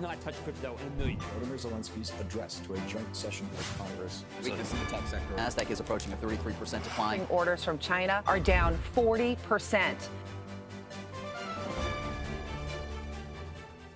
not touch crypto in a million years. Vladimir Zelensky's address to a joint session of Congress. Weakness in the tech sector. NASDAQ is approaching a 33% decline. Orders from China are down 40%.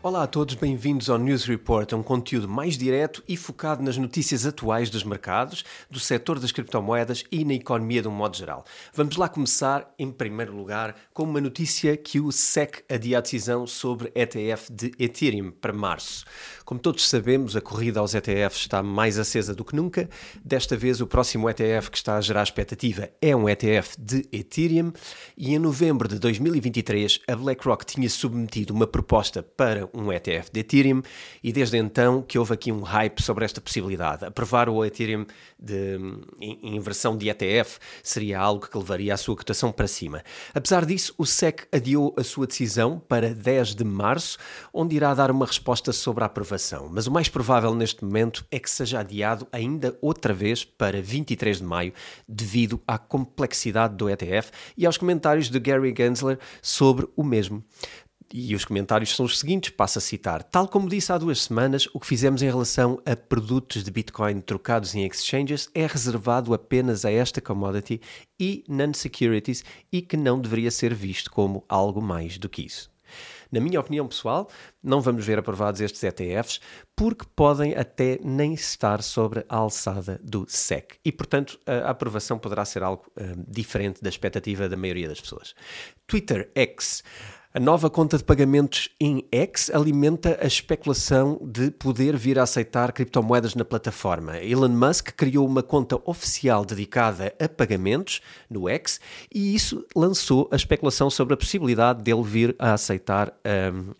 Olá a todos, bem-vindos ao News Report, um conteúdo mais direto e focado nas notícias atuais dos mercados, do setor das criptomoedas e na economia de um modo geral. Vamos lá começar, em primeiro lugar, com uma notícia que o SEC adia a decisão sobre ETF de Ethereum para março. Como todos sabemos, a corrida aos ETFs está mais acesa do que nunca. Desta vez, o próximo ETF que está a gerar expectativa é um ETF de Ethereum e em novembro de 2023 a BlackRock tinha submetido uma proposta para um ETF de Ethereum e desde então que houve aqui um hype sobre esta possibilidade. Aprovar o Ethereum de, em, em versão de ETF seria algo que levaria a sua cotação para cima. Apesar disso, o SEC adiou a sua decisão para 10 de março, onde irá dar uma resposta sobre a aprovação. Mas o mais provável neste momento é que seja adiado ainda outra vez para 23 de maio, devido à complexidade do ETF e aos comentários de Gary Gensler sobre o mesmo. E os comentários são os seguintes, passo a citar. Tal como disse há duas semanas, o que fizemos em relação a produtos de Bitcoin trocados em exchanges é reservado apenas a esta commodity e non-securities e que não deveria ser visto como algo mais do que isso. Na minha opinião pessoal, não vamos ver aprovados estes ETFs porque podem até nem estar sobre a alçada do SEC e, portanto, a aprovação poderá ser algo uh, diferente da expectativa da maioria das pessoas. Twitter X. A nova conta de pagamentos em X alimenta a especulação de poder vir a aceitar criptomoedas na plataforma. Elon Musk criou uma conta oficial dedicada a pagamentos no X e isso lançou a especulação sobre a possibilidade dele vir a aceitar um,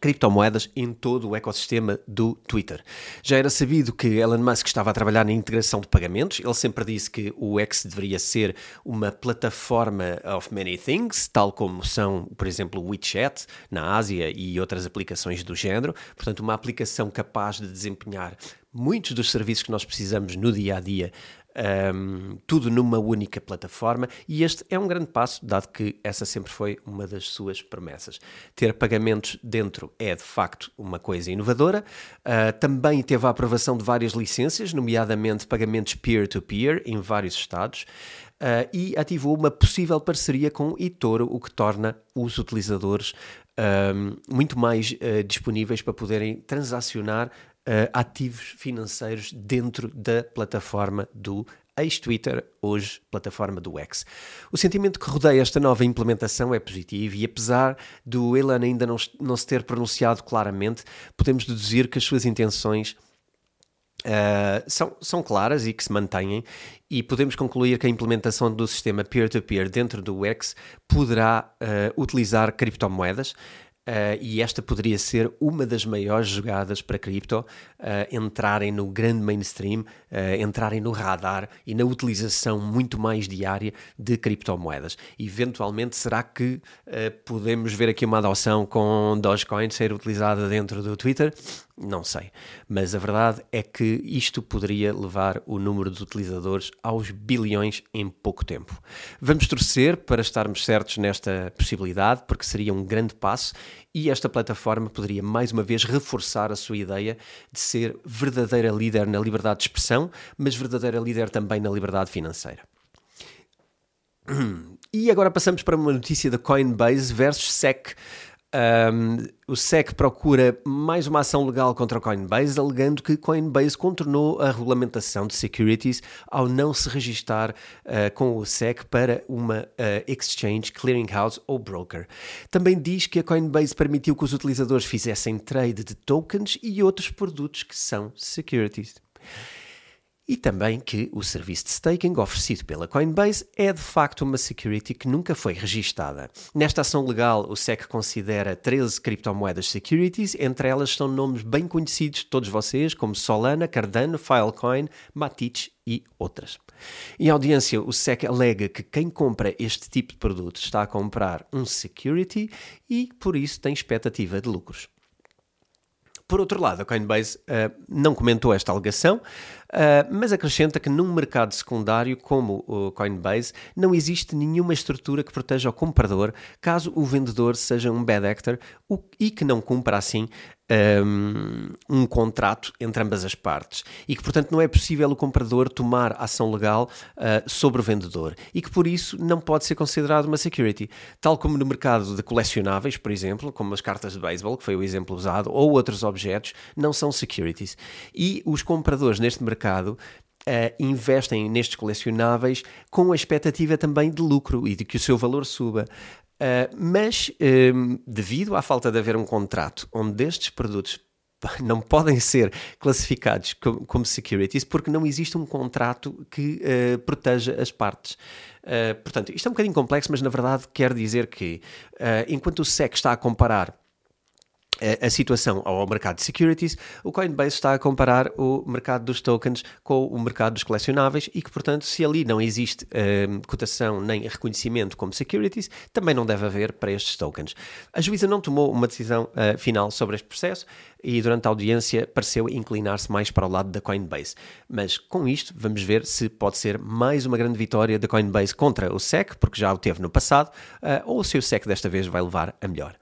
criptomoedas em todo o ecossistema do Twitter. Já era sabido que Elon Musk estava a trabalhar na integração de pagamentos. Ele sempre disse que o X deveria ser uma plataforma of many things, tal como são, por exemplo, o WeChat na Ásia e outras aplicações do género. Portanto, uma aplicação capaz de desempenhar muitos dos serviços que nós precisamos no dia a dia um, tudo numa única plataforma, e este é um grande passo, dado que essa sempre foi uma das suas promessas. Ter pagamentos dentro é de facto uma coisa inovadora. Uh, também teve a aprovação de várias licenças, nomeadamente pagamentos peer-to-peer -peer em vários estados. Uh, e ativou uma possível parceria com eToro, o que torna os utilizadores muito mais uh, disponíveis para poderem transacionar uh, ativos financeiros dentro da plataforma do ex-Twitter, hoje plataforma do X. O sentimento que rodeia esta nova implementação é positivo e apesar do Elon ainda não, não se ter pronunciado claramente, podemos deduzir que as suas intenções Uh, são, são claras e que se mantêm, e podemos concluir que a implementação do sistema peer-to-peer -peer dentro do X poderá uh, utilizar criptomoedas. Uh, e esta poderia ser uma das maiores jogadas para cripto uh, entrarem no grande mainstream, uh, entrarem no radar e na utilização muito mais diária de criptomoedas. Eventualmente, será que podemos ver aqui uma adoção com Dogecoin ser utilizada dentro do Twitter? Não sei, mas a verdade é que isto poderia levar o número de utilizadores aos bilhões em pouco tempo. Vamos torcer para estarmos certos nesta possibilidade, porque seria um grande passo e esta plataforma poderia mais uma vez reforçar a sua ideia de ser verdadeira líder na liberdade de expressão, mas verdadeira líder também na liberdade financeira. E agora passamos para uma notícia da Coinbase versus SEC. Um, o SEC procura mais uma ação legal contra a Coinbase, alegando que Coinbase contornou a regulamentação de securities ao não se registar uh, com o SEC para uma uh, exchange, clearinghouse ou broker. Também diz que a Coinbase permitiu que os utilizadores fizessem trade de tokens e outros produtos que são securities e também que o serviço de staking oferecido pela Coinbase é de facto uma security que nunca foi registada. Nesta ação legal, o SEC considera 13 criptomoedas securities, entre elas estão nomes bem conhecidos de todos vocês, como Solana, Cardano, Filecoin, Matic e outras. Em audiência, o SEC alega que quem compra este tipo de produto está a comprar um security e, por isso, tem expectativa de lucros. Por outro lado, a Coinbase uh, não comentou esta alegação, mas acrescenta que num mercado secundário como o Coinbase não existe nenhuma estrutura que proteja o comprador caso o vendedor seja um bad actor e que não cumpra assim um, um, contrato entre ambas as partes e que, portanto, não é possível o comprador tomar ação legal uh, sobre o vendedor e que, por isso, não pode ser considerado uma security. Tal como no mercado de colecionáveis, por exemplo, como as cartas de beisebol, que foi o exemplo usado, ou outros objetos, não são securities. E os compradores neste mercado Uh, investem nestes colecionáveis com a expectativa também de lucro e de que o seu valor suba. Uh, mas, um, devido à falta de haver um contrato onde estes produtos não podem ser classificados como, como securities porque não existe um contrato que uh, proteja as partes. Portanto, isto é um bocadinho complexo, mas na verdade quer dizer que enquanto o SEC está a comparar a situação ao mercado de securities, o Coinbase está a comparar o mercado dos tokens com o mercado dos colecionáveis e que, portanto, se ali não existe uh, cotação nem reconhecimento como securities, também não deve haver para estes tokens. A juíza não tomou uma decisão uh, final sobre este processo e, durante a audiência, pareceu inclinar-se mais para o lado da Coinbase. Mas com isto, vamos ver se pode ser mais uma grande vitória da Coinbase contra o SEC, porque já o teve no passado, uh, ou se o SEC desta vez vai levar a melhor.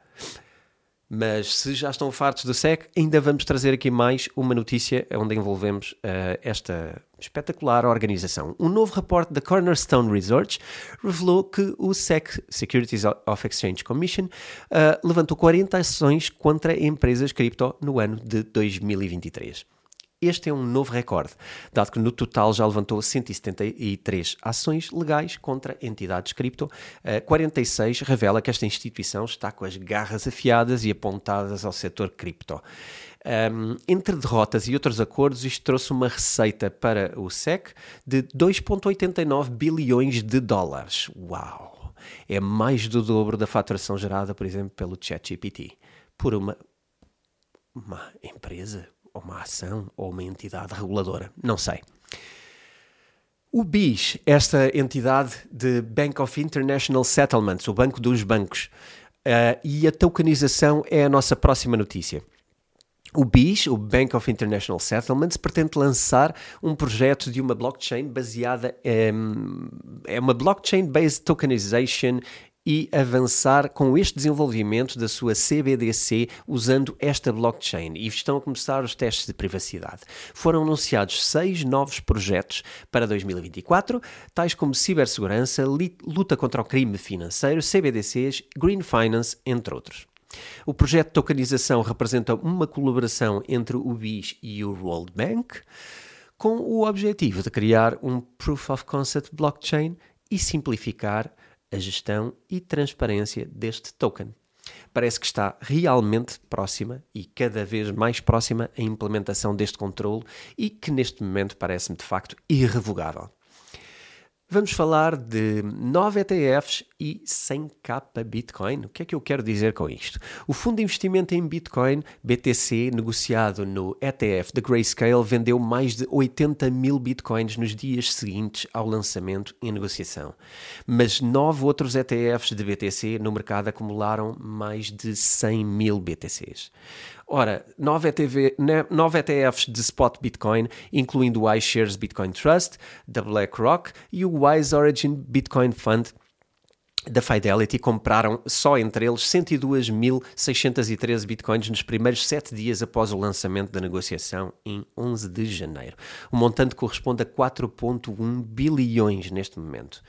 Mas se já estão fartos do SEC, ainda vamos trazer aqui mais uma notícia onde envolvemos uh, esta espetacular organização. Um novo reporte da Cornerstone Research revelou que o SEC, Securities of Exchange Commission, uh, levantou 40 ações contra empresas cripto no ano de 2023. Este é um novo recorde, dado que no total já levantou 173 ações legais contra entidades cripto. 46 revela que esta instituição está com as garras afiadas e apontadas ao setor cripto. Um, entre derrotas e outros acordos, isto trouxe uma receita para o SEC de 2,89 bilhões de dólares. Uau! É mais do dobro da faturação gerada, por exemplo, pelo ChatGPT. Por uma, uma empresa ou uma ação, ou uma entidade reguladora, não sei. O BIS, esta entidade de Bank of International Settlements, o Banco dos Bancos, uh, e a tokenização é a nossa próxima notícia. O BIS, o Bank of International Settlements, pretende lançar um projeto de uma blockchain baseada em, é uma blockchain-based tokenization e avançar com este desenvolvimento da sua CBDC usando esta blockchain. E estão a começar os testes de privacidade. Foram anunciados seis novos projetos para 2024, tais como cibersegurança, luta contra o crime financeiro, CBDCs, Green Finance, entre outros. O projeto de tokenização representa uma colaboração entre o BIS e o World Bank, com o objetivo de criar um Proof of Concept blockchain e simplificar a gestão e transparência deste token. Parece que está realmente próxima e cada vez mais próxima a implementação deste controle e que neste momento parece-me de facto irrevogável. Vamos falar de 9 ETFs e 100k Bitcoin. O que é que eu quero dizer com isto? O fundo de investimento em Bitcoin, BTC, negociado no ETF da Grayscale, vendeu mais de 80 mil Bitcoins nos dias seguintes ao lançamento em negociação. Mas nove outros ETFs de BTC no mercado acumularam mais de 100 mil BTCs. Ora, nove, ETV, nove ETFs de spot Bitcoin, incluindo o iShares Bitcoin Trust, da BlackRock e o Wise Origin Bitcoin Fund da Fidelity compraram só entre eles 102.613 bitcoins nos primeiros sete dias após o lançamento da negociação em 11 de janeiro. O montante corresponde a 4,1 bilhões neste momento.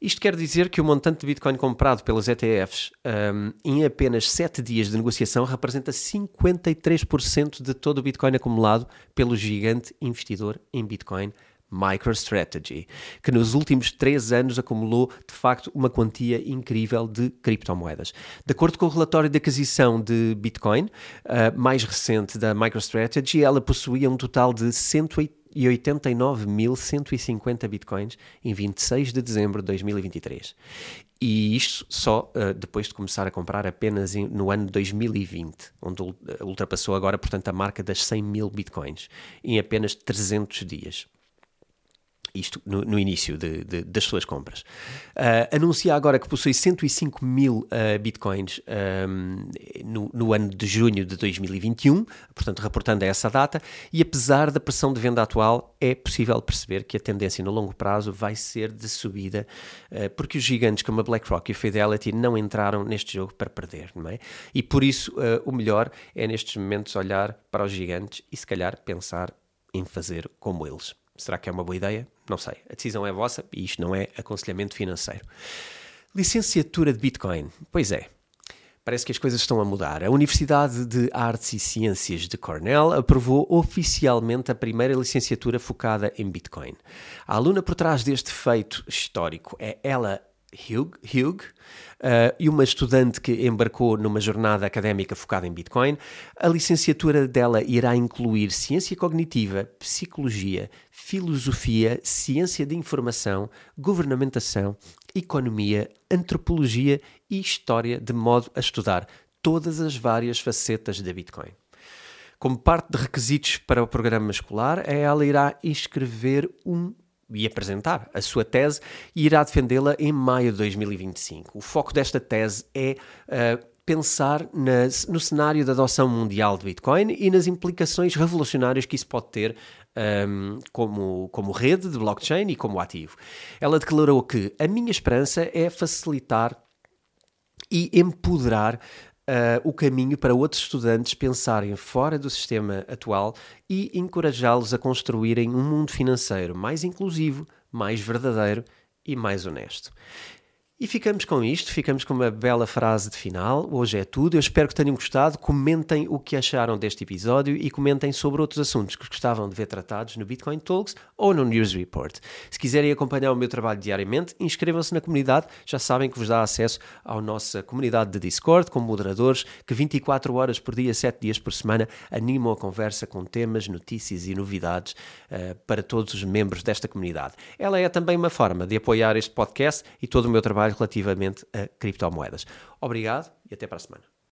Isto quer dizer que o montante de Bitcoin comprado pelos ETFs um, em apenas 7 dias de negociação representa 53% de todo o Bitcoin acumulado pelo gigante investidor em Bitcoin MicroStrategy, que nos últimos três anos acumulou de facto uma quantia incrível de criptomoedas. De acordo com o relatório de aquisição de Bitcoin, uh, mais recente da MicroStrategy, ela possuía um total de 180 e 89.150 bitcoins em 26 de dezembro de 2023. E isto só uh, depois de começar a comprar apenas em, no ano 2020, onde ultrapassou agora, portanto, a marca das 100 mil bitcoins em apenas 300 dias. Isto no, no início de, de, das suas compras. Uh, anuncia agora que possui 105 mil uh, bitcoins um, no, no, ano de junho de 2021, portanto, reportando a essa data, e apesar da pressão de venda atual, é possível perceber que a tendência no longo prazo vai ser de subida, uh, porque os gigantes como a BlackRock e a Fidelity não entraram neste jogo para perder, não é? E por isso, o melhor é nestes momentos olhar para os gigantes e, se calhar, pensar em fazer como eles. Será que é uma boa ideia? Não sei. A decisão é vossa e isto não é aconselhamento financeiro. Licenciatura de Bitcoin. Pois é. Parece que as coisas estão a mudar. A Universidade de Artes e Ciências de Cornell aprovou oficialmente a primeira licenciatura focada em Bitcoin. A aluna por trás deste feito histórico é Ella Hugh, Hugh uh, e uma estudante que embarcou numa jornada académica focada em Bitcoin. A licenciatura dela irá incluir ciência cognitiva, psicologia, filosofia, ciência de informação, governamentação, economia, antropologia e história, de modo a estudar todas as várias facetas da Bitcoin. Como parte de requisitos para o programa escolar, ela irá escrever um e apresentar a sua tese e irá defendê-la em maio de 2025. O foco desta tese é uh, pensar no cenário da adoção mundial de Bitcoin e nas implicações revolucionárias que isso pode ter um, ehm, como, como rede de blockchain e como ativo. Ela declarou que a minha esperança é facilitar e empoderar uh, o caminho para outros estudantes pensarem fora do sistema atual e encorajá-los a construírem um mundo financeiro mais inclusivo, mais verdadeiro e mais honesto. E ficamos com isto, ficamos com uma bela frase de final. Hoje é tudo. Eu espero que tenham gostado. Comentem o que acharam deste episódio e comentem sobre outros assuntos que gostavam de ver tratados no Bitcoin Talks ou no News Report. Se quiserem acompanhar o meu trabalho diariamente, inscrevam-se na comunidade. Já sabem que vos dá acesso à nossa comunidade de Discord com moderadores que 24 horas por dia, 7 dias por semana animam a conversa com temas, notícias e novidades uh, para todos os membros desta comunidade. Ela é também uma forma de apoiar este podcast e todo o meu trabalho relativamente a criptomoedas. Obrigado e até para a semana.